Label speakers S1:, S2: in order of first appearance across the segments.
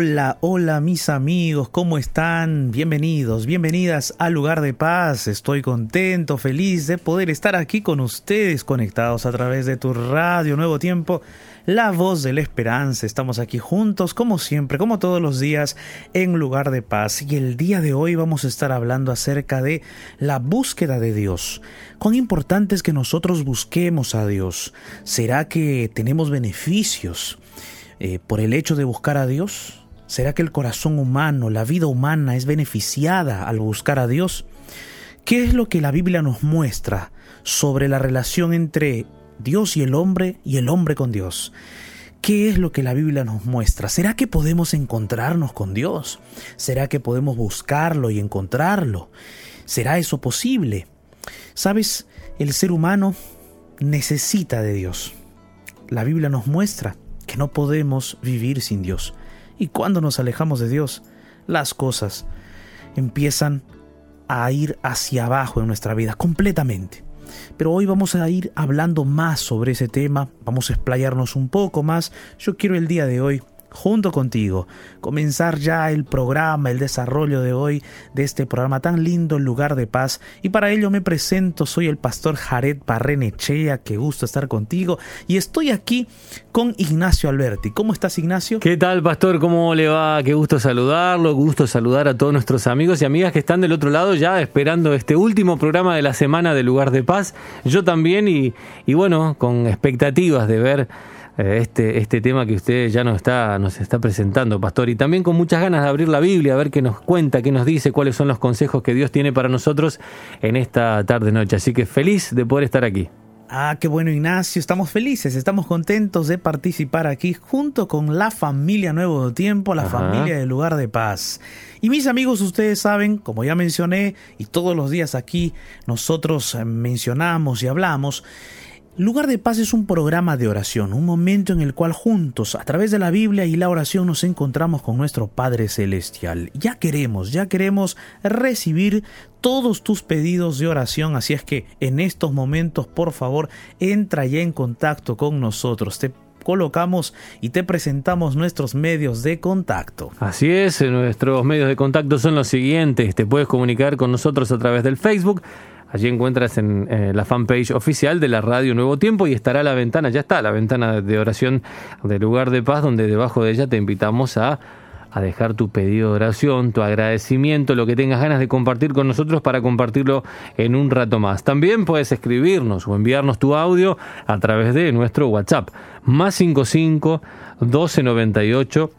S1: Hola, hola mis amigos, ¿cómo están? Bienvenidos, bienvenidas al lugar de paz. Estoy contento, feliz de poder estar aquí con ustedes conectados a través de tu radio Nuevo Tiempo, la voz de la esperanza. Estamos aquí juntos, como siempre, como todos los días, en lugar de paz. Y el día de hoy vamos a estar hablando acerca de la búsqueda de Dios. Cuán importante es que nosotros busquemos a Dios. ¿Será que tenemos beneficios? Eh, por el hecho de buscar a Dios? ¿Será que el corazón humano, la vida humana es beneficiada al buscar a Dios? ¿Qué es lo que la Biblia nos muestra sobre la relación entre Dios y el hombre y el hombre con Dios? ¿Qué es lo que la Biblia nos muestra? ¿Será que podemos encontrarnos con Dios? ¿Será que podemos buscarlo y encontrarlo? ¿Será eso posible? Sabes, el ser humano necesita de Dios. La Biblia nos muestra que no podemos vivir sin Dios. Y cuando nos alejamos de Dios, las cosas empiezan a ir hacia abajo en nuestra vida completamente. Pero hoy vamos a ir hablando más sobre ese tema, vamos a explayarnos un poco más. Yo quiero el día de hoy junto contigo, comenzar ya el programa, el desarrollo de hoy de este programa tan lindo, lugar de paz. Y para ello me presento, soy el pastor Jared Barrenechea, qué gusto estar contigo. Y estoy aquí con Ignacio Alberti. ¿Cómo estás, Ignacio?
S2: ¿Qué tal, pastor? ¿Cómo le va? Qué gusto saludarlo, gusto saludar a todos nuestros amigos y amigas que están del otro lado ya esperando este último programa de la semana del lugar de paz. Yo también y, bueno, con expectativas de ver este, este tema que usted ya nos está, nos está presentando, pastor, y también con muchas ganas de abrir la Biblia, a ver qué nos cuenta, qué nos dice, cuáles son los consejos que Dios tiene para nosotros en esta tarde-noche. Así que feliz de poder estar aquí.
S1: Ah, qué bueno Ignacio, estamos felices, estamos contentos de participar aquí junto con la familia Nuevo Tiempo, la familia del lugar de paz. Y mis amigos, ustedes saben, como ya mencioné, y todos los días aquí nosotros eh, mencionamos y hablamos, Lugar de Paz es un programa de oración, un momento en el cual juntos, a través de la Biblia y la oración, nos encontramos con nuestro Padre Celestial. Ya queremos, ya queremos recibir todos tus pedidos de oración, así es que en estos momentos, por favor, entra ya en contacto con nosotros. Te colocamos y te presentamos nuestros medios de contacto.
S2: Así es, nuestros medios de contacto son los siguientes. Te puedes comunicar con nosotros a través del Facebook Allí encuentras en eh, la fanpage oficial de la radio Nuevo Tiempo y estará la ventana, ya está, la ventana de oración del lugar de paz, donde debajo de ella te invitamos a, a dejar tu pedido de oración, tu agradecimiento, lo que tengas ganas de compartir con nosotros para compartirlo en un rato más. También puedes escribirnos o enviarnos tu audio a través de nuestro WhatsApp, más 55 1298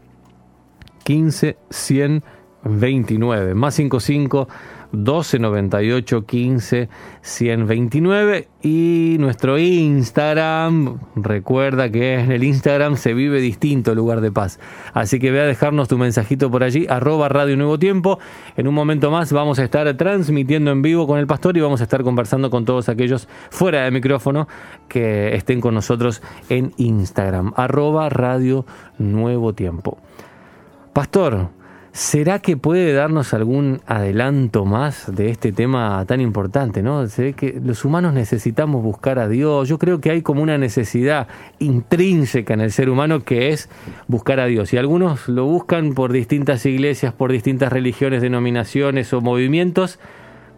S2: 15 129, más 55 12 98 15 129 y nuestro Instagram, recuerda que en el Instagram se vive distinto lugar de paz. Así que ve a dejarnos tu mensajito por allí, arroba Radio Nuevo Tiempo. En un momento más vamos a estar transmitiendo en vivo con el pastor y vamos a estar conversando con todos aquellos fuera de micrófono que estén con nosotros en Instagram, arroba Radio Nuevo Tiempo. Pastor, ¿Será que puede darnos algún adelanto más de este tema tan importante? ¿no? Se ve que los humanos necesitamos buscar a Dios. Yo creo que hay como una necesidad intrínseca en el ser humano que es buscar a Dios. Y algunos lo buscan por distintas iglesias, por distintas religiones, denominaciones o movimientos,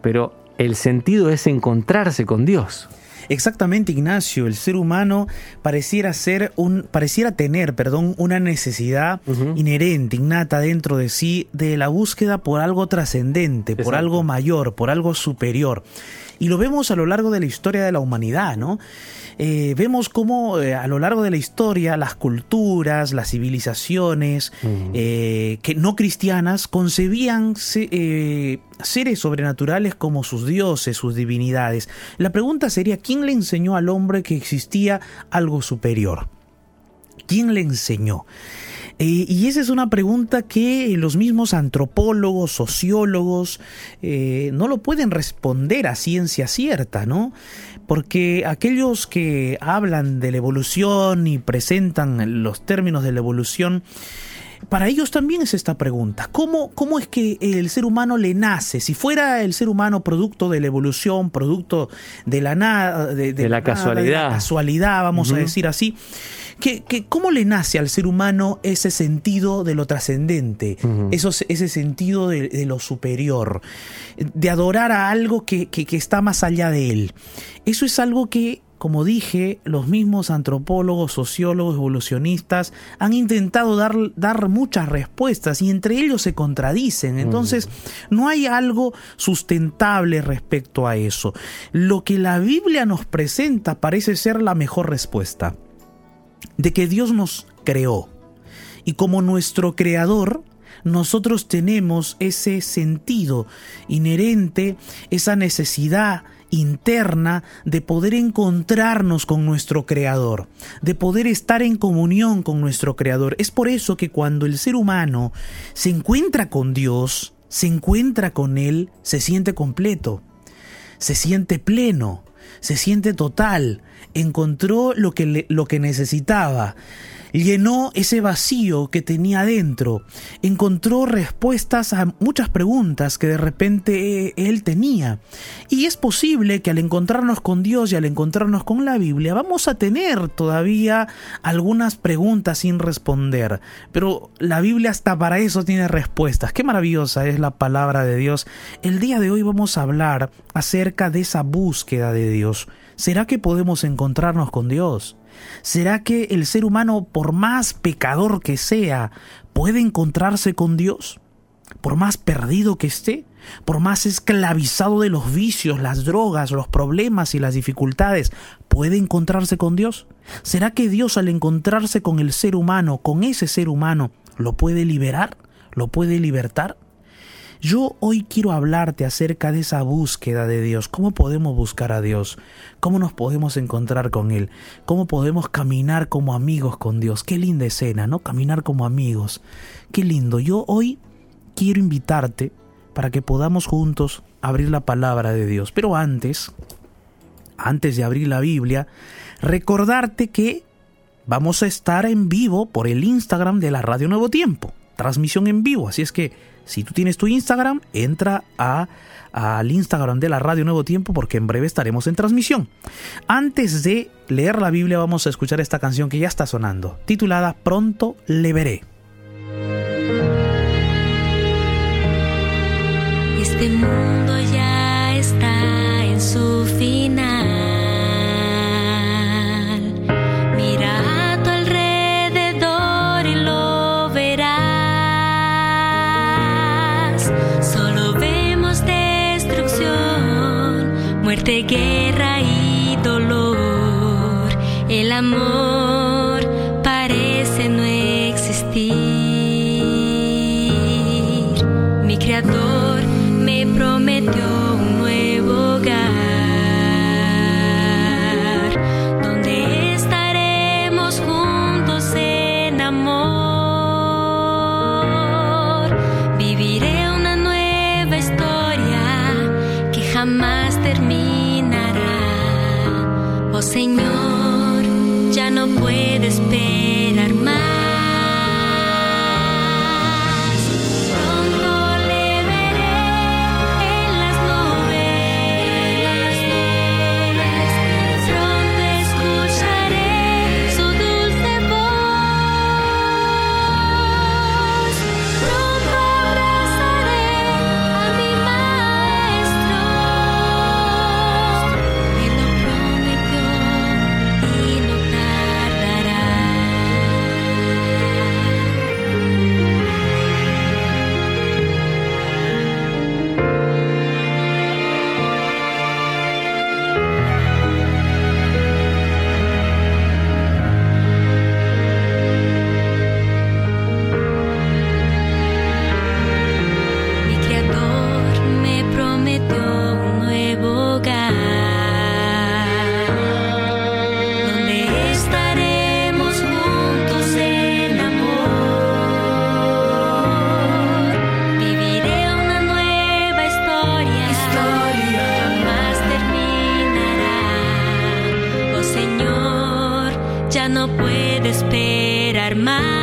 S2: pero el sentido es encontrarse con Dios.
S1: Exactamente, Ignacio. El ser humano pareciera ser un, pareciera tener, perdón, una necesidad inherente, innata dentro de sí de la búsqueda por algo trascendente, por algo mayor, por algo superior. Y lo vemos a lo largo de la historia de la humanidad, ¿no? Eh, vemos cómo eh, a lo largo de la historia las culturas, las civilizaciones eh, que no cristianas concebían seres sobrenaturales como sus dioses, sus divinidades. La pregunta sería, ¿quién le enseñó al hombre que existía algo superior? ¿Quién le enseñó? Eh, y esa es una pregunta que los mismos antropólogos, sociólogos, eh, no lo pueden responder a ciencia cierta, ¿no? Porque aquellos que hablan de la evolución y presentan los términos de la evolución, para ellos también es esta pregunta. ¿Cómo, ¿Cómo es que el ser humano le nace? Si fuera el ser humano producto de la evolución, producto de la nada, de,
S2: la, casualidad.
S1: casualidad, vamos a decir así. Que, ¿Cómo le nace al ser humano ese sentido de lo trascendente, ese sentido de, lo superior, de adorar a algo que, que está más allá de él? Eso es algo que como dije, los mismos antropólogos, sociólogos, evolucionistas han intentado dar, dar muchas respuestas y entre ellos se contradicen. Entonces, no hay algo sustentable respecto a eso. Lo que la Biblia nos presenta parece ser la mejor respuesta. De que Dios nos creó. Y como nuestro creador, nosotros tenemos ese sentido inherente, esa necesidad interna de poder encontrarnos con nuestro Creador, de poder estar en comunión con nuestro Creador. Es por eso que cuando el ser humano se encuentra con Dios, se encuentra con Él, se siente completo, se siente pleno, se siente total, encontró lo que, lo que necesitaba llenó ese vacío que tenía dentro, encontró respuestas a muchas preguntas que de repente eh, él tenía. Y es posible que al encontrarnos con Dios y al encontrarnos con la Biblia vamos a tener todavía algunas preguntas sin responder, pero la Biblia hasta para eso tiene respuestas. Qué maravillosa es la palabra de Dios. El día de hoy vamos a hablar acerca de esa búsqueda de Dios. ¿Será que podemos encontrarnos con Dios? ¿Será que el ser humano, por más pecador que sea, puede encontrarse con Dios? Por más perdido que esté, por más esclavizado de los vicios, las drogas, los problemas y las dificultades, ¿puede encontrarse con Dios? ¿Será que Dios al encontrarse con el ser humano, con ese ser humano, lo puede liberar? ¿Lo puede libertar? Yo hoy quiero hablarte acerca de esa búsqueda de Dios, cómo podemos buscar a Dios, cómo nos podemos encontrar con Él, cómo podemos caminar como amigos con Dios. Qué linda escena, ¿no? Caminar como amigos. Qué lindo. Yo hoy quiero invitarte para que podamos juntos abrir la palabra de Dios. Pero antes, antes de abrir la Biblia, recordarte que vamos a estar en vivo por el Instagram de la Radio Nuevo Tiempo. Transmisión en vivo. Así es que si tú tienes tu Instagram, entra a, al Instagram de la Radio Nuevo Tiempo porque en breve estaremos en transmisión. Antes de leer la Biblia vamos a escuchar esta canción que ya está sonando, titulada Pronto le veré.
S3: Este mundo de
S4: esperar más.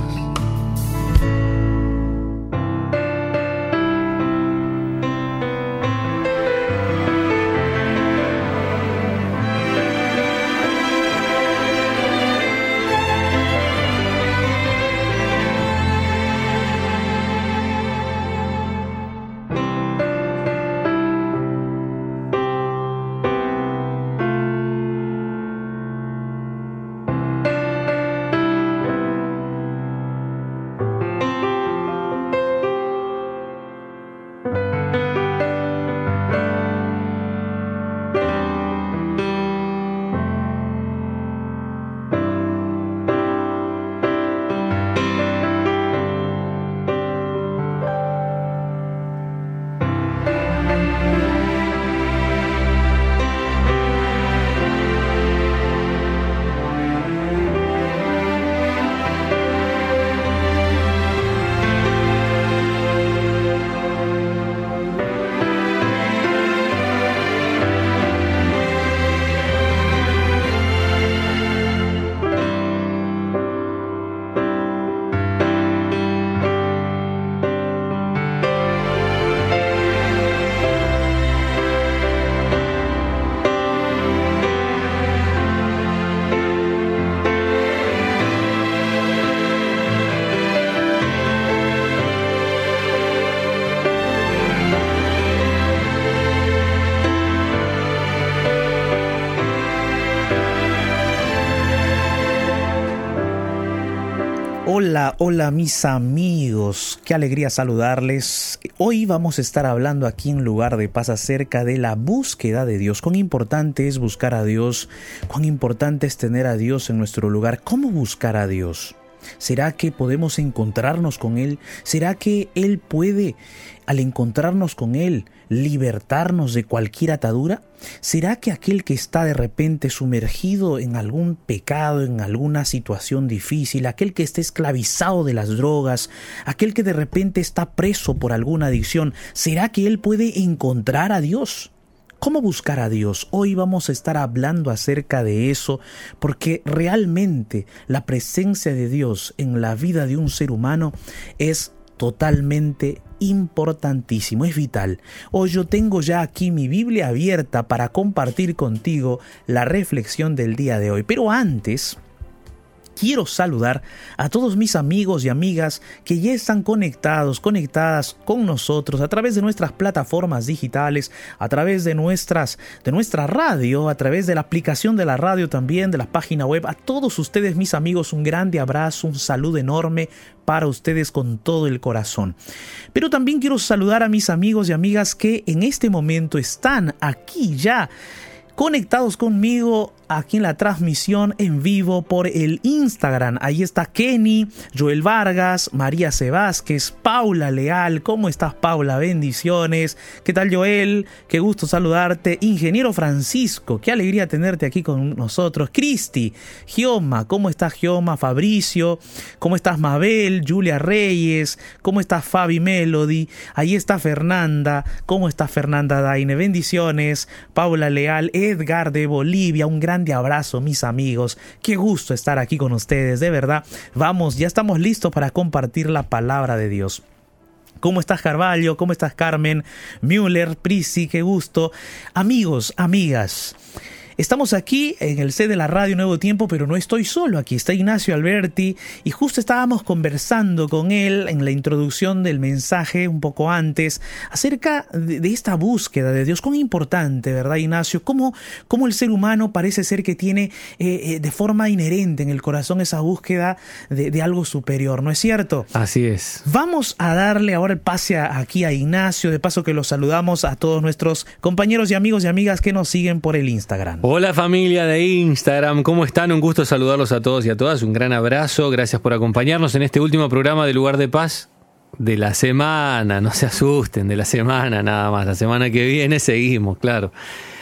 S1: Hola, mis amigos, qué alegría saludarles. Hoy vamos a estar hablando aquí en lugar de paz acerca de la búsqueda de Dios. Cuán importante es buscar a Dios, cuán importante es tener a Dios en nuestro lugar. ¿Cómo buscar a Dios? ¿Será que podemos encontrarnos con Él? ¿Será que Él puede, al encontrarnos con Él, libertarnos de cualquier atadura? ¿Será que aquel que está de repente sumergido en algún pecado, en alguna situación difícil, aquel que está esclavizado de las drogas, aquel que de repente está preso por alguna adicción, ¿será que Él puede encontrar a Dios? ¿Cómo buscar a Dios? Hoy vamos a estar hablando acerca de eso porque realmente la presencia de Dios en la vida de un ser humano es totalmente importantísimo, es vital. Hoy yo tengo ya aquí mi Biblia abierta para compartir contigo la reflexión del día de hoy. Pero antes, quiero saludar a todos mis amigos y amigas que ya están conectados, conectadas con nosotros a través de nuestras plataformas digitales, a través de nuestras de nuestra radio, a través de la aplicación de la radio también, de la página web. A todos ustedes, mis amigos, un grande abrazo, un saludo enorme para ustedes con todo el corazón. Pero también quiero saludar a mis amigos y amigas que en este momento están aquí ya conectados conmigo aquí en la transmisión en vivo por el Instagram. Ahí está Kenny, Joel Vargas, María Sebásquez, Paula Leal. ¿Cómo estás, Paula? Bendiciones. ¿Qué tal, Joel? Qué gusto saludarte. Ingeniero Francisco, qué alegría tenerte aquí con nosotros. Cristi, Gioma, ¿cómo estás, Gioma? Fabricio, ¿cómo estás, Mabel? Julia Reyes, ¿cómo estás, Fabi Melody? Ahí está Fernanda, ¿cómo estás, Fernanda Daine? Bendiciones. Paula Leal, Edgar de Bolivia, un gran abrazo, mis amigos. Qué gusto estar aquí con ustedes, de verdad. Vamos, ya estamos listos para compartir la palabra de Dios. ¿Cómo estás, Carvalho? ¿Cómo estás, Carmen? Müller, Prisi, qué gusto. Amigos, amigas. Estamos aquí en el C de la radio Nuevo Tiempo, pero no estoy solo. Aquí está Ignacio Alberti y justo estábamos conversando con él en la introducción del mensaje un poco antes acerca de, esta búsqueda de Dios. Cuán importante, ¿verdad, Ignacio? Cómo, cómo el ser humano parece ser que tiene eh, eh, de forma inherente en el corazón esa búsqueda de, algo superior, ¿no es cierto?
S2: Así es.
S1: Vamos a darle ahora el pase aquí a Ignacio, de paso que los saludamos a todos nuestros compañeros y amigos y amigas que nos siguen por el Instagram.
S2: Hola familia de Instagram, ¿cómo están? Un gusto saludarlos a todos y a todas. Un gran abrazo, gracias por acompañarnos en este último programa de Lugar de Paz de la semana. No se asusten, de la semana nada más. La semana que viene seguimos, claro.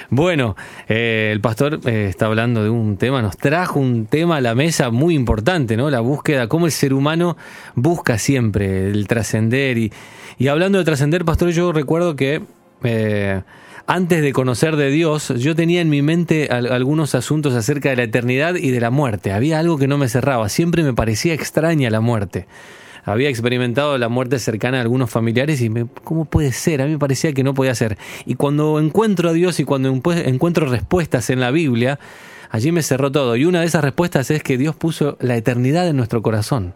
S2: Bueno, eh, el pastor eh, está hablando de un tema, nos trajo un tema a la mesa muy importante, ¿no? La búsqueda, cómo el ser humano busca siempre el trascender. Y, y hablando de trascender, pastor, yo recuerdo que eh, antes de conocer de Dios, yo tenía en mi mente algunos asuntos acerca de la eternidad y de la muerte. Había algo que no me cerraba, siempre me parecía extraña la muerte había experimentado la muerte cercana de algunos familiares y me, ¿cómo puede ser? A mí me parecía que no podía ser. Y cuando encuentro a Dios y cuando encuentro respuestas en la Biblia, allí me cerró todo. Y una de esas respuestas es que Dios puso la eternidad en nuestro corazón.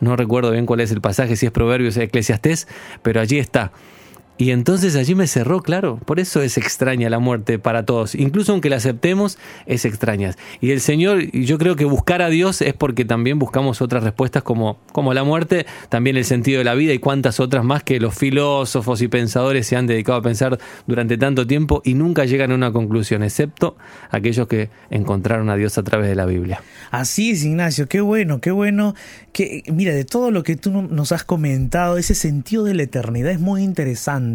S2: No recuerdo bien cuál es el pasaje, si es Proverbios o Eclesiastés, pero allí está. Y entonces allí me cerró, claro. Por eso es extraña la muerte para todos. Incluso aunque la aceptemos, es extraña. Y el Señor, yo creo que buscar a Dios es porque también buscamos otras respuestas como, como la muerte, también el sentido de la vida y cuantas otras más que los filósofos y pensadores se han dedicado a pensar durante tanto tiempo y nunca llegan a una conclusión, excepto aquellos que encontraron a Dios a través de la Biblia.
S1: Así es, Ignacio. Qué bueno, qué bueno. Que, mira, de todo lo que tú nos has comentado, ese sentido de la eternidad es muy interesante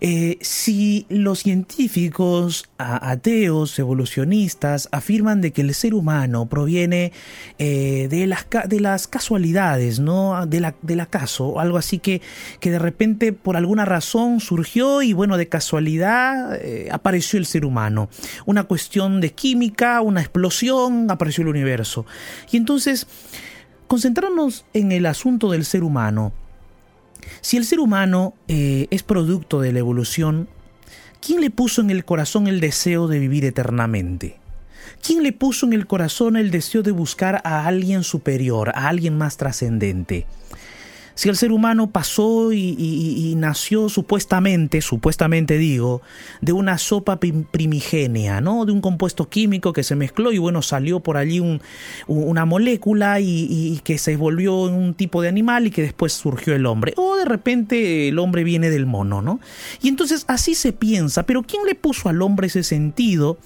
S1: Eh, si los científicos ateos, evolucionistas, afirman de que el ser humano proviene eh, de, las, de las casualidades, ¿no? De la, del acaso, algo así que, que de repente por alguna razón surgió y bueno, de casualidad eh, apareció el ser humano. Una cuestión de química, una explosión, apareció el universo. Y entonces, concentrarnos en el asunto del ser humano. Si el ser humano eh, es producto de la evolución, ¿quién le puso en el corazón el deseo de vivir eternamente? ¿Quién le puso en el corazón el deseo de buscar a alguien superior, a alguien más trascendente? Si el ser humano pasó y, nació supuestamente, supuestamente digo, de una sopa primigenia, ¿no? De un compuesto químico que se mezcló y bueno, salió por allí una molécula y, que se volvió un tipo de animal y que después surgió el hombre. O de repente el hombre viene del mono, ¿no? Y entonces así se piensa, pero ¿quién le puso al hombre ese sentido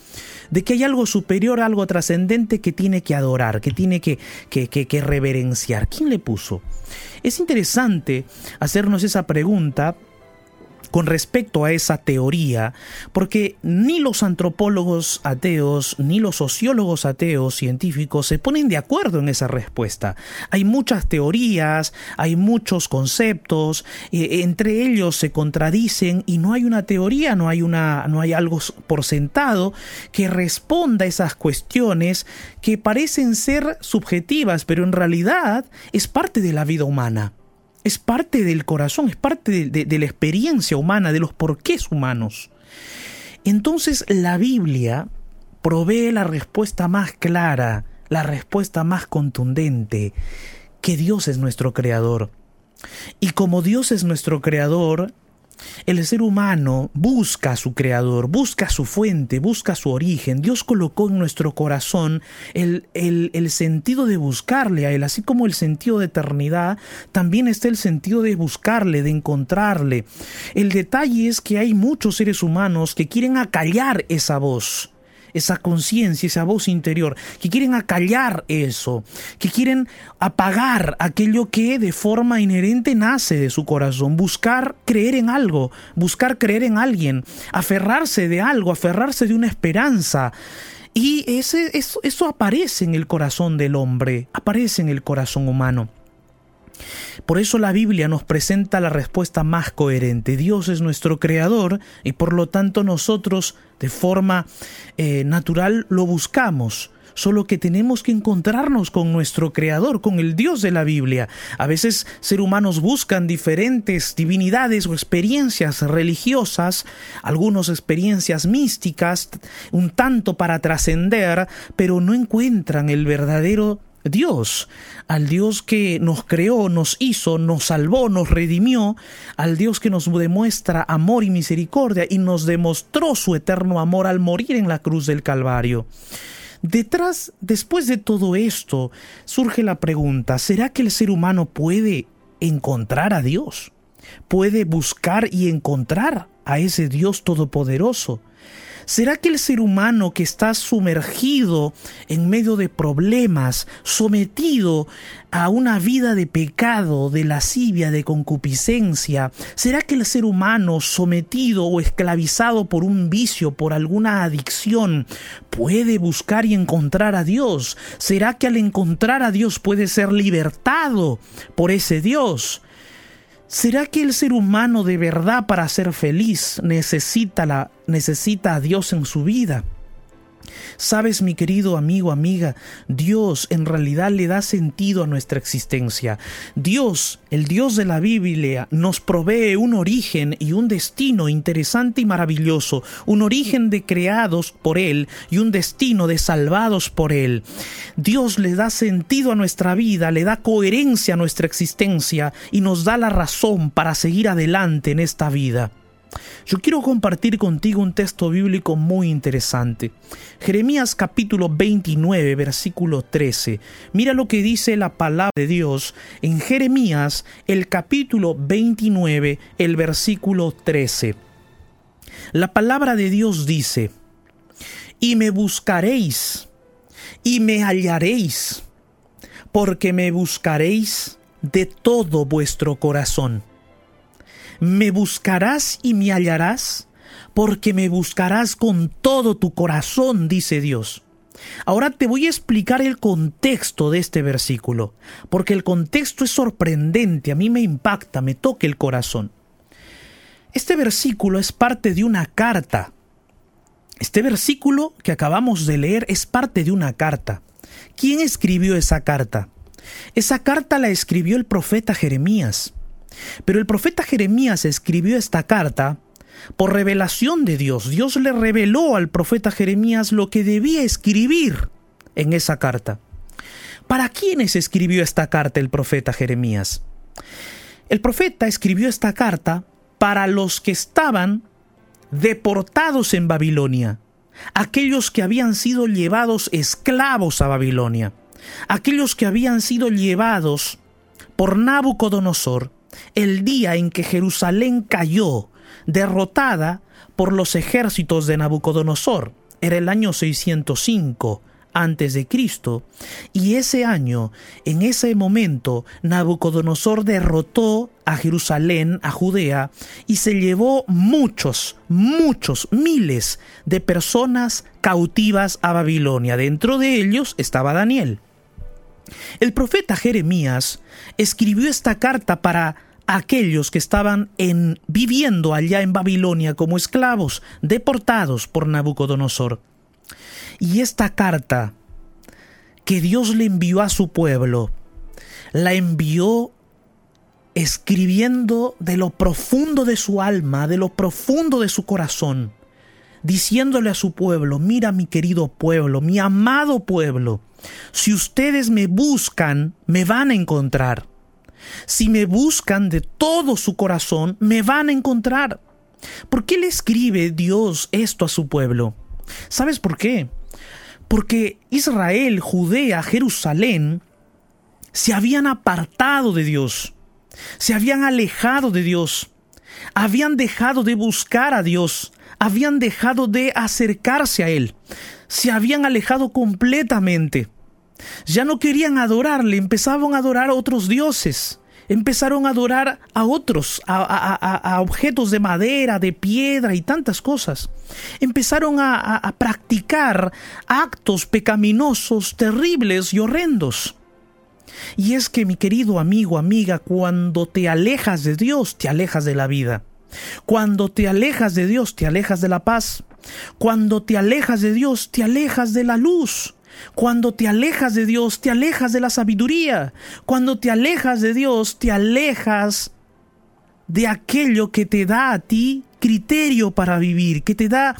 S1: de que hay algo superior, algo trascendente que tiene que adorar, que tiene que, que, que reverenciar? ¿Quién le puso? Es interesante hacernos esa pregunta con respecto a esa teoría, porque ni los antropólogos ateos ni los sociólogos ateos científicos se ponen de acuerdo en esa respuesta. Hay muchas teorías, hay muchos conceptos, eh, entre ellos se contradicen y no hay una teoría, no hay una no hay algo por sentado que responda a esas cuestiones que parecen ser subjetivas, pero en realidad es parte de la vida humana es parte del corazón, es parte de, la experiencia humana, de los porqués humanos. Entonces la Biblia provee la respuesta más clara, la respuesta más contundente, que Dios es nuestro creador. Y como Dios es nuestro creador, el ser humano busca a su creador, busca su fuente, busca su origen. Dios colocó en nuestro corazón el, el, sentido de buscarle a Él, así como el sentido de eternidad, también está el sentido de buscarle, de encontrarle. El detalle es que hay muchos seres humanos que quieren acallar esa voz esa conciencia, esa voz interior, que quieren acallar eso, que quieren apagar aquello que de forma inherente nace de su corazón, buscar creer en algo, buscar creer en alguien, aferrarse de algo, aferrarse de una esperanza. Y ese, eso, eso aparece en el corazón del hombre, aparece en el corazón humano. Por eso la Biblia nos presenta la respuesta más coherente. Dios es nuestro creador y por lo tanto nosotros de forma eh, natural lo buscamos solo que tenemos que encontrarnos con nuestro Creador, con el Dios de la Biblia. A veces ser humanos buscan diferentes divinidades o experiencias religiosas, algunas experiencias místicas, un tanto para trascender, pero no encuentran el verdadero Dios, al Dios que nos creó, nos hizo, nos salvó, nos redimió, al Dios que nos demuestra amor y misericordia y nos demostró su eterno amor al morir en la cruz del Calvario. Detrás, después de todo esto, surge la pregunta, ¿será que el ser humano puede encontrar a Dios? ¿Puede buscar y encontrar a ese Dios todopoderoso? ¿Será que el ser humano que está sumergido en medio de problemas, sometido a una vida de pecado, de lascivia, de concupiscencia, será que el ser humano sometido o esclavizado por un vicio, por alguna adicción, puede buscar y encontrar a Dios? ¿Será que al encontrar a Dios puede ser libertado por ese Dios? ¿Será que el ser humano de verdad para ser feliz necesita, la, necesita a Dios en su vida? Sabes, mi querido amigo, amiga, Dios en realidad le da sentido a nuestra existencia. Dios, el Dios de la Biblia, nos provee un origen y un destino interesante y maravilloso, un origen de creados por Él y un destino de salvados por Él. Dios le da sentido a nuestra vida, le da coherencia a nuestra existencia y nos da la razón para seguir adelante en esta vida. Yo quiero compartir contigo un texto bíblico muy interesante. Jeremías capítulo 29, versículo 13. Mira lo que dice la palabra de Dios en Jeremías, el capítulo 29, el versículo 13. La palabra de Dios dice, y me buscaréis, y me hallaréis, porque me buscaréis de todo vuestro corazón me buscarás y me hallarás, porque me buscarás con todo tu corazón, dice Dios. Ahora te voy a explicar el contexto de este versículo, porque el contexto es sorprendente, a mí me impacta, me toca el corazón. Este versículo es parte de una carta. Este versículo que acabamos de leer es parte de una carta. ¿Quién escribió esa carta? Esa carta la escribió el profeta Jeremías. Pero el profeta Jeremías escribió esta carta por revelación de Dios. Dios le reveló al profeta Jeremías lo que debía escribir en esa carta. ¿Para quiénes escribió esta carta el profeta Jeremías? El profeta escribió esta carta para los que estaban deportados en Babilonia, aquellos que habían sido llevados esclavos a Babilonia, aquellos que habían sido llevados por Nabucodonosor el día en que Jerusalén cayó, derrotada por los ejércitos de Nabucodonosor. Era el año 605 antes de Cristo, y ese año, en ese momento, Nabucodonosor derrotó a Jerusalén, a Judea, y se llevó muchos, muchos, miles de personas cautivas a Babilonia. Dentro de ellos estaba Daniel. El profeta Jeremías escribió esta carta para aquellos que estaban en, viviendo allá en Babilonia como esclavos, deportados por Nabucodonosor. Y esta carta que Dios le envió a su pueblo, la envió escribiendo de lo profundo de su alma, de lo profundo de su corazón, diciéndole a su pueblo, mira mi querido pueblo, mi amado pueblo, si ustedes me buscan, me van a encontrar. Si me buscan de todo su corazón, me van a encontrar. ¿Por qué le escribe Dios esto a su pueblo? ¿Sabes por qué? Porque Israel, Judea, Jerusalén se habían apartado de Dios, se habían alejado de Dios, habían dejado de buscar a Dios, habían dejado de acercarse a Él, se habían alejado completamente. Ya no querían adorarle, empezaban a adorar a otros dioses. Empezaron a adorar a otros, a, objetos de madera, de piedra y tantas cosas. Empezaron a practicar actos pecaminosos, terribles y horrendos. Y es que, mi querido amigo, amiga, cuando te alejas de Dios, te alejas de la vida. Cuando te alejas de Dios, te alejas de la paz. Cuando te alejas de Dios, te alejas de la luz. Cuando te alejas de Dios, te alejas de la sabiduría. Cuando te alejas de Dios, te alejas de aquello que te da a ti criterio para vivir, que te da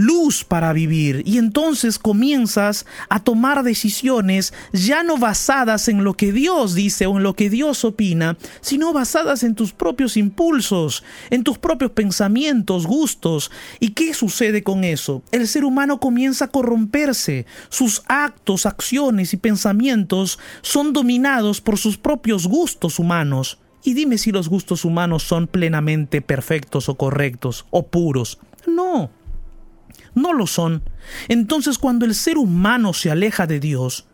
S1: luz para vivir y entonces comienzas a tomar decisiones ya no basadas en lo que Dios dice o en lo que Dios opina, sino basadas en tus propios impulsos, en tus propios pensamientos, gustos. ¿Y qué sucede con eso? El ser humano comienza a corromperse, sus actos, acciones y pensamientos son dominados por sus propios gustos humanos. Y dime si los gustos humanos son plenamente perfectos o correctos o puros. No. No lo son. Entonces cuando el ser humano se aleja de Dios,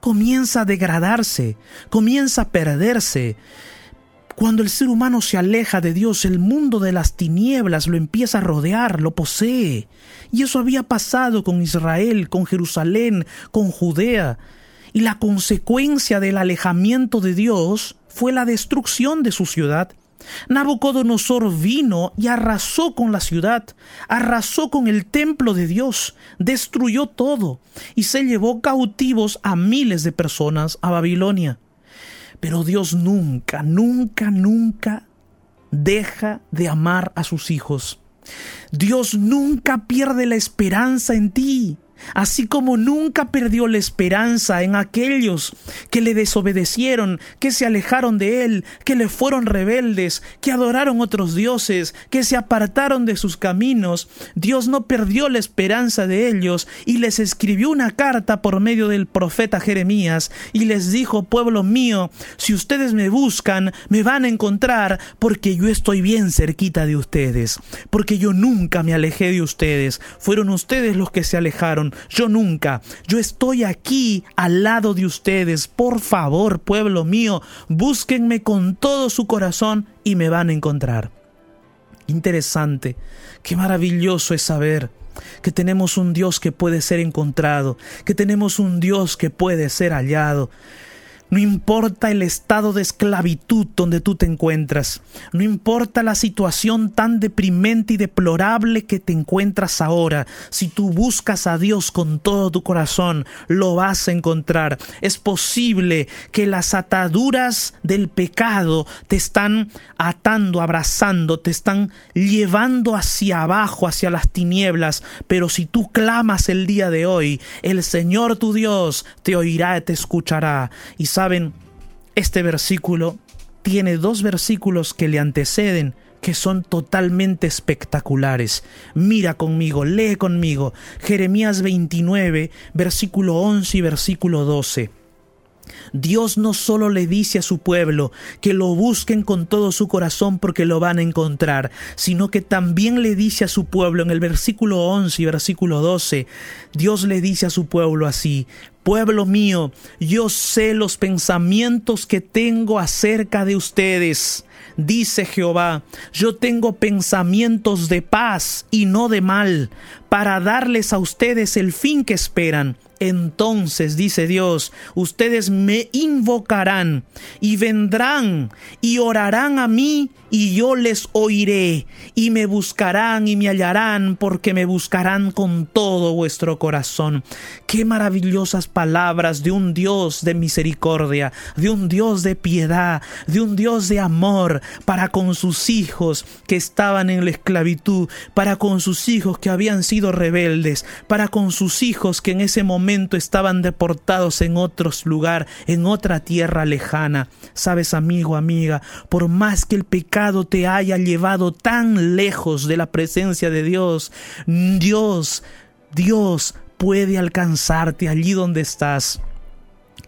S1: comienza a degradarse, comienza a perderse. Cuando el ser humano se aleja de Dios, el mundo de las tinieblas lo empieza a rodear, lo posee. Y eso había pasado con Israel, con Jerusalén, con Judea. Y la consecuencia del alejamiento de Dios fue la destrucción de su ciudad. Nabucodonosor vino y arrasó con la ciudad, arrasó con el templo de Dios, destruyó todo y se llevó cautivos a miles de personas a Babilonia. Pero Dios nunca, nunca, nunca deja de amar a sus hijos. Dios nunca pierde la esperanza en ti así como nunca perdió la esperanza en aquellos que le desobedecieron, que se alejaron de él, que le fueron rebeldes, que adoraron otros dioses, que se apartaron de sus caminos, Dios no perdió la esperanza de ellos y les escribió una carta por medio del profeta Jeremías y les dijo, pueblo mío, si ustedes me buscan, me van a encontrar porque yo estoy bien cerquita de ustedes, porque yo nunca me alejé de ustedes, fueron ustedes los que se alejaron, yo nunca. Yo estoy aquí al lado de ustedes. Por favor, pueblo mío, búsquenme con todo su corazón y me van a encontrar. Interesante, qué maravilloso es saber que tenemos un Dios que puede ser encontrado, que tenemos un Dios que puede ser hallado. No importa el estado de esclavitud donde tú te encuentras. No importa la situación tan deprimente y deplorable que te encuentras ahora. Si tú buscas a Dios con todo tu corazón, lo vas a encontrar. Es posible que las ataduras del pecado te están atando, abrazando, te están llevando hacia abajo, hacia las tinieblas. Pero si tú clamas el día de hoy, el Señor tu Dios te oirá y te escuchará. Y saben, este versículo tiene dos versículos que le anteceden que son totalmente espectaculares. Mira conmigo, lee conmigo. Jeremías 29, versículo 11 y versículo 12. Dios no solo le dice a su pueblo que lo busquen con todo su corazón porque lo van a encontrar, sino que también le dice a su pueblo en el versículo 11 y versículo 12, Dios le dice a su pueblo así, Pueblo mío, yo sé los pensamientos que tengo acerca de ustedes. Dice Jehová, yo tengo pensamientos de paz y no de mal, para darles a ustedes el fin que esperan. Entonces, dice Dios, ustedes me invocarán y vendrán y orarán a mí y yo les oiré y me buscarán y me hallarán porque me buscarán con todo vuestro corazón. Qué maravillosas palabras de un Dios de misericordia, de un Dios de piedad, de un Dios de amor para con sus hijos que estaban en la esclavitud, para con sus hijos que habían sido rebeldes, para con sus hijos que en ese momento estaban deportados en otros lugar, en otra tierra lejana. Sabes, amigo, amiga, por más que el pecado te haya llevado tan lejos de la presencia de Dios, Dios, Dios puede alcanzarte allí donde estás.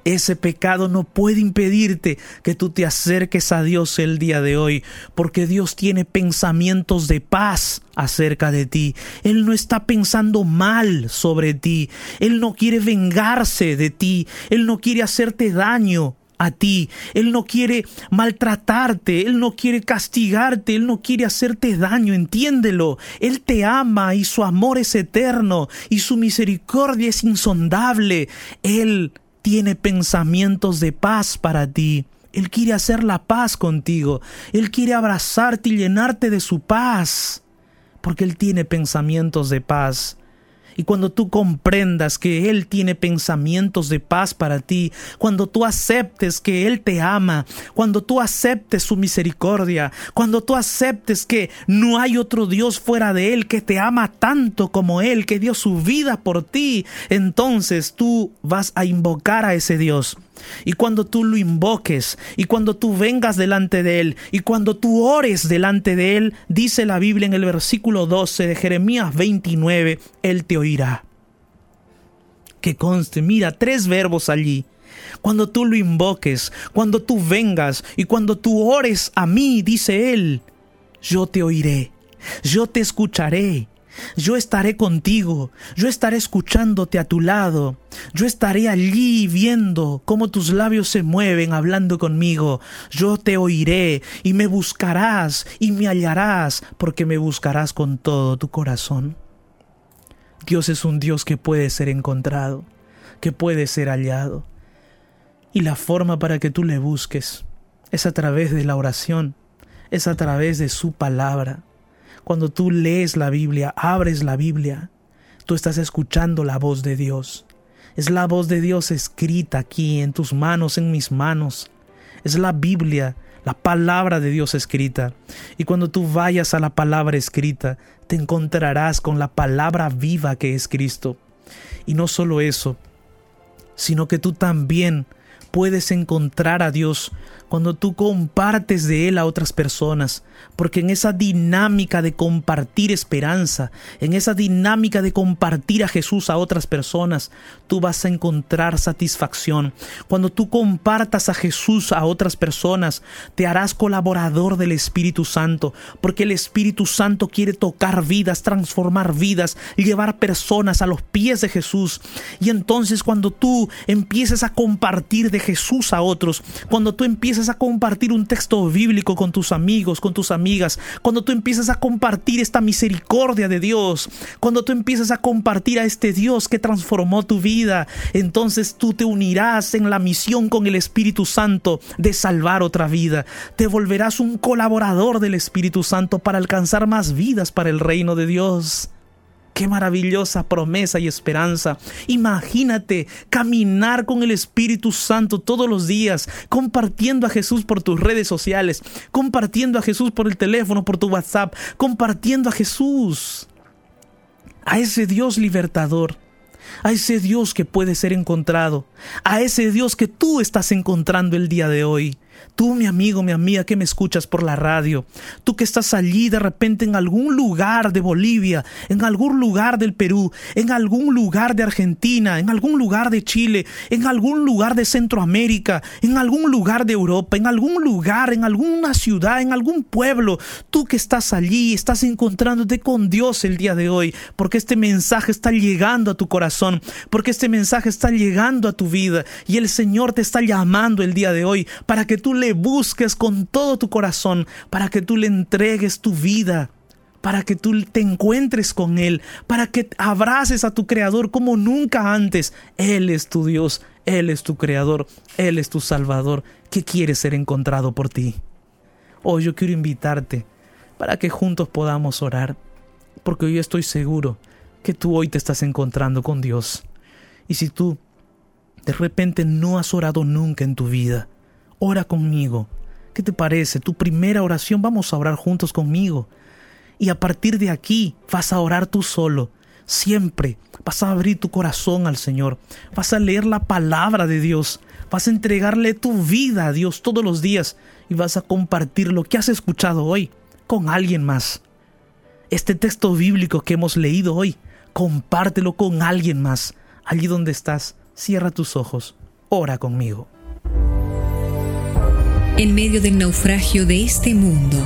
S1: Ese pecado no puede impedirte que tú te acerques a Dios el día de hoy, porque Dios tiene pensamientos de paz acerca de ti. Él no está pensando mal sobre ti. Él no quiere vengarse de ti. Él no quiere hacerte daño a ti. Él no quiere maltratarte, Él no quiere castigarte, Él no quiere hacerte daño, entiéndelo. Él te ama y su amor es eterno y su misericordia es insondable. Él tiene pensamientos de paz para ti. Él quiere hacer la paz contigo. Él quiere abrazarte y llenarte de su paz. Porque Él tiene pensamientos de paz. Y cuando tú comprendas que Él tiene pensamientos de paz para ti, cuando tú aceptes que Él te ama, cuando tú aceptes su misericordia, cuando tú aceptes que no hay otro Dios fuera de Él que te ama tanto como Él, que dio su vida por ti, entonces tú vas a invocar a ese Dios y cuando tú lo invoques, y cuando tú vengas delante de Él, y cuando tú ores delante de Él, dice la Biblia en el versículo 12 de Jeremías 29, Él te oirá. Que conste, mira, tres verbos allí. Cuando tú lo invoques, cuando tú vengas y cuando tú ores a mí, dice Él, yo te oiré, yo te escucharé, Yo estaré contigo, yo estaré escuchándote a tu lado, yo estaré allí viendo cómo tus labios se mueven hablando conmigo. Yo te oiré y me buscarás y me hallarás porque me buscarás con todo tu corazón. Dios es un Dios que puede ser encontrado, que puede ser hallado. Y la forma para que tú le busques es a través de la oración, es a través de su palabra. Cuando tú lees la Biblia, abres la Biblia, tú estás escuchando la voz de Dios. Es la voz de Dios escrita aquí en tus manos, en mis manos. Es la Biblia, la palabra de Dios escrita. Y cuando tú vayas a la palabra escrita, te encontrarás con la palabra viva que es Cristo. Y no solo eso, sino que tú también puedes encontrar a Dios cuando tú compartes de Él a otras personas, porque en esa dinámica de compartir esperanza, en esa dinámica de compartir a Jesús a otras personas, tú vas a encontrar satisfacción. Cuando tú compartas a Jesús a otras personas, te harás colaborador del Espíritu Santo, porque el Espíritu Santo quiere tocar vidas, transformar vidas, llevar personas a los pies de Jesús. Y entonces cuando tú empieces a compartir de Jesús a otros, cuando tú empiezas a compartir un texto bíblico con tus amigos, con tus amigas, cuando tú empiezas a compartir esta misericordia de Dios, cuando tú empiezas a compartir a este Dios que transformó tu vida, entonces tú te unirás en la misión con el Espíritu Santo de salvar otra vida. Te volverás un colaborador del Espíritu Santo para alcanzar más vidas para el reino de Dios. Qué maravillosa promesa y esperanza. Imagínate caminar con el Espíritu Santo todos los días, compartiendo a Jesús por tus redes sociales, compartiendo a Jesús por el teléfono, por tu WhatsApp, compartiendo a Jesús. A ese Dios libertador a ese Dios que puede ser encontrado, a ese Dios que tú estás encontrando el día de hoy. Tú, mi amigo, mi amiga, que me escuchas por la radio, tú que estás allí de repente en algún lugar de Bolivia, en algún lugar del Perú, en algún lugar de Argentina, en algún lugar de Chile, en algún lugar de Centroamérica, en algún lugar de Europa, en algún lugar, en alguna ciudad, en algún pueblo, tú que estás allí, estás encontrándote con Dios el día de hoy, porque este mensaje está llegando a tu corazón, porque este mensaje está llegando a tu vida y el Señor te está llamando el día de hoy para que tú le busques con todo tu corazón, para que tú le entregues tu vida, para que tú te encuentres con Él, para que abraces a tu Creador como nunca antes. Él es tu Dios, Él es tu Creador, Él es tu Salvador, que quiere ser encontrado por ti. Hoy yo quiero invitarte para que juntos podamos orar, porque hoy estoy seguro que tú hoy te estás encontrando con Dios. Y si tú de repente no has orado nunca en tu vida, ora conmigo. ¿Qué te parece? Tu primera oración, vamos a orar juntos conmigo. Y a partir de aquí vas a orar tú solo. Siempre vas a abrir tu corazón al Señor. Vas a leer la palabra de Dios. Vas a entregarle tu vida a Dios todos los días. Y vas a compartir lo que has escuchado hoy con alguien más. Este texto bíblico que hemos leído hoy, compártelo con alguien más. Allí donde estás, cierra tus ojos. Ora conmigo
S5: en medio del naufragio de este mundo.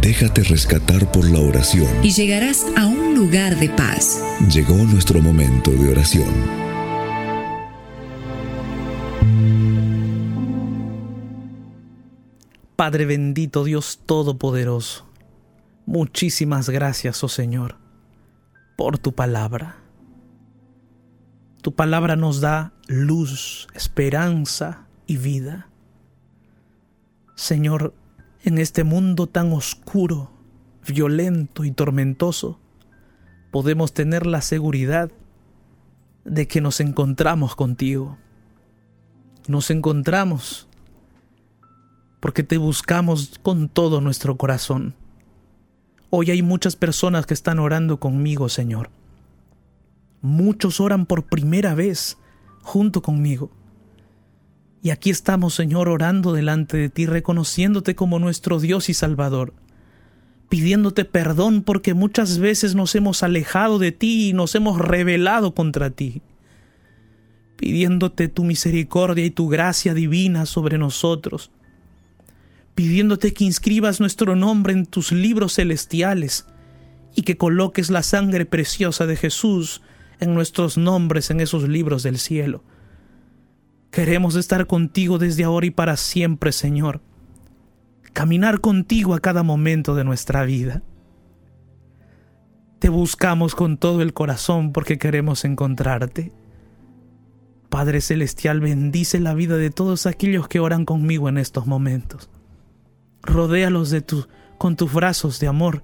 S4: Déjate rescatar por la oración.
S5: Y llegarás a un lugar de paz.
S4: Llegó nuestro momento de oración.
S1: Padre bendito, Dios Todopoderoso, muchísimas gracias, oh Señor, por tu palabra. Tu palabra nos da luz, esperanza y vida. Señor, en este mundo tan oscuro, violento y tormentoso, podemos tener la seguridad de que nos encontramos contigo. Nos encontramos porque te buscamos con todo nuestro corazón. Hoy hay muchas personas que están orando conmigo, Señor. Muchos oran por primera vez junto conmigo. Y aquí estamos, Señor, orando delante de ti, reconociéndote como nuestro Dios y Salvador, pidiéndote perdón porque muchas veces nos hemos alejado de ti y nos hemos rebelado contra ti, pidiéndote tu misericordia y tu gracia divina sobre nosotros, pidiéndote que inscribas nuestro nombre en tus libros celestiales y que coloques la sangre preciosa de Jesús en nuestros nombres en esos libros del cielo. Queremos estar contigo desde ahora y para siempre, Señor. Caminar contigo a cada momento de nuestra vida. Te buscamos con todo el corazón porque queremos encontrarte. Padre Celestial, bendice la vida de todos aquellos que oran conmigo en estos momentos. Rodéalos de tu, con tus brazos de amor.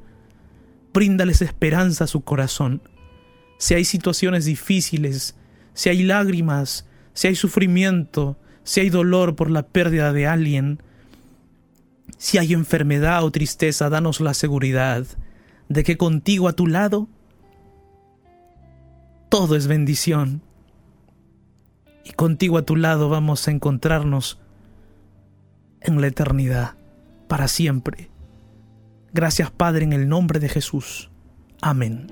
S1: Bríndales esperanza a su corazón. Si hay situaciones difíciles, si hay lágrimas, si hay sufrimiento, si hay dolor por la pérdida de alguien, si hay enfermedad o tristeza, danos la seguridad de que contigo a tu lado todo es bendición. Y contigo a tu lado vamos a encontrarnos en la eternidad, para siempre. Gracias Padre en el nombre de Jesús. Amén.